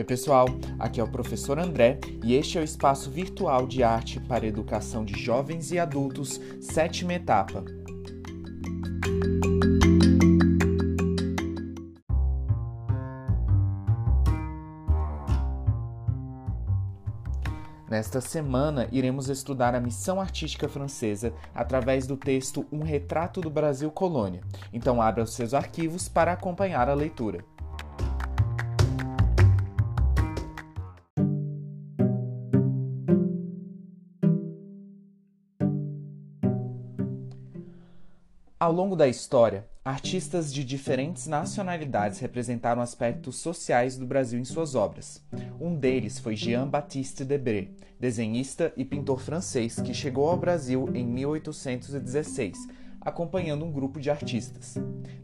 Oi, pessoal, aqui é o professor André e este é o espaço virtual de arte para educação de jovens e adultos, sétima etapa. Nesta semana, iremos estudar a missão artística francesa através do texto Um Retrato do Brasil Colônia. Então, abra os seus arquivos para acompanhar a leitura. Ao longo da história, artistas de diferentes nacionalidades representaram aspectos sociais do Brasil em suas obras. Um deles foi Jean-Baptiste Debré, desenhista e pintor francês que chegou ao Brasil em 1816, acompanhando um grupo de artistas.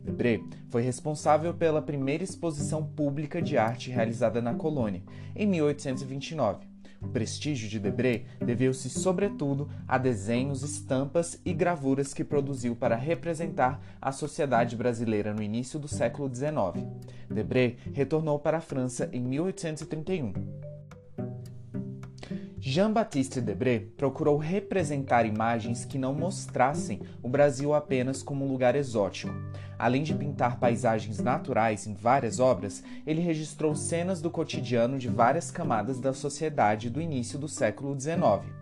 Debré foi responsável pela primeira exposição pública de arte realizada na colônia, em 1829 o prestígio de Debré deveu-se, sobretudo, a desenhos, estampas e gravuras que produziu para representar a sociedade brasileira no início do século XIX. Debré retornou para a França em 1831. Jean-Baptiste Debré procurou representar imagens que não mostrassem o Brasil apenas como um lugar exótico. Além de pintar paisagens naturais em várias obras, ele registrou cenas do cotidiano de várias camadas da sociedade do início do século XIX.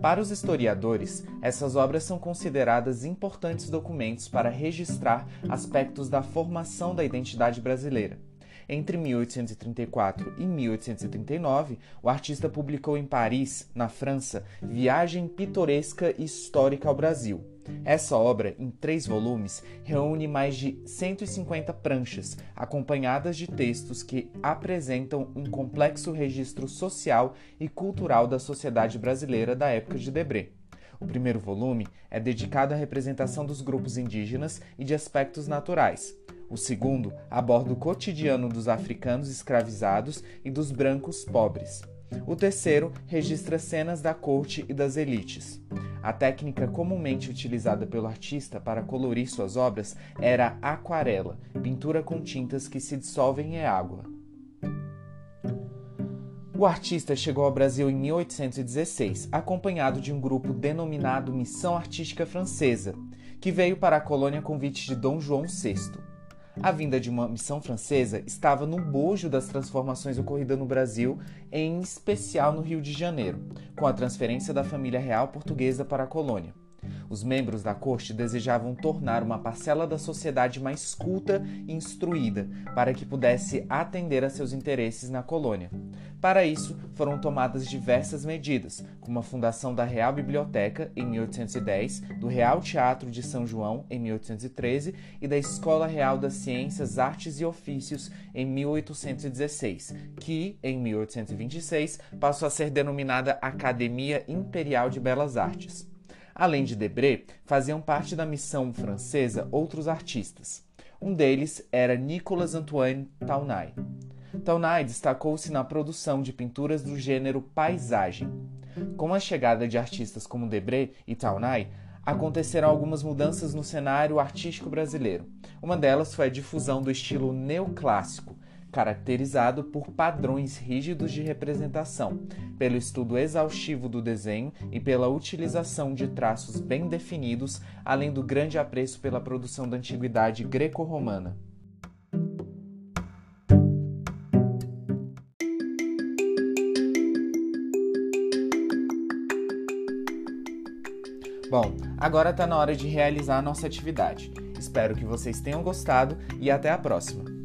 Para os historiadores, essas obras são consideradas importantes documentos para registrar aspectos da formação da identidade brasileira. Entre 1834 e 1839, o artista publicou em Paris, na França, Viagem Pitoresca e Histórica ao Brasil. Essa obra, em três volumes, reúne mais de 150 pranchas, acompanhadas de textos que apresentam um complexo registro social e cultural da sociedade brasileira da época de Debré. O primeiro volume é dedicado à representação dos grupos indígenas e de aspectos naturais. O segundo aborda o cotidiano dos africanos escravizados e dos brancos pobres. O terceiro registra cenas da corte e das elites. A técnica comumente utilizada pelo artista para colorir suas obras era aquarela, pintura com tintas que se dissolvem em água. O artista chegou ao Brasil em 1816, acompanhado de um grupo denominado Missão Artística Francesa, que veio para a colônia a convite de Dom João VI. A vinda de uma missão francesa estava no bojo das transformações ocorridas no Brasil, em especial no Rio de Janeiro, com a transferência da família real portuguesa para a colônia. Os membros da corte desejavam tornar uma parcela da sociedade mais culta e instruída, para que pudesse atender a seus interesses na colônia. Para isso, foram tomadas diversas medidas, como a fundação da Real Biblioteca em 1810, do Real Teatro de São João em 1813 e da Escola Real das Ciências, Artes e Ofícios em 1816, que, em 1826, passou a ser denominada Academia Imperial de Belas Artes. Além de Debré, faziam parte da missão francesa outros artistas. Um deles era Nicolas Antoine Taunay. Taunay destacou-se na produção de pinturas do gênero paisagem. Com a chegada de artistas como Debré e Taunay, aconteceram algumas mudanças no cenário artístico brasileiro. Uma delas foi a difusão do estilo neoclássico, caracterizado por padrões rígidos de representação, pelo estudo exaustivo do desenho e pela utilização de traços bem definidos, além do grande apreço pela produção da antiguidade greco-romana. Bom, agora está na hora de realizar a nossa atividade. Espero que vocês tenham gostado e até a próxima!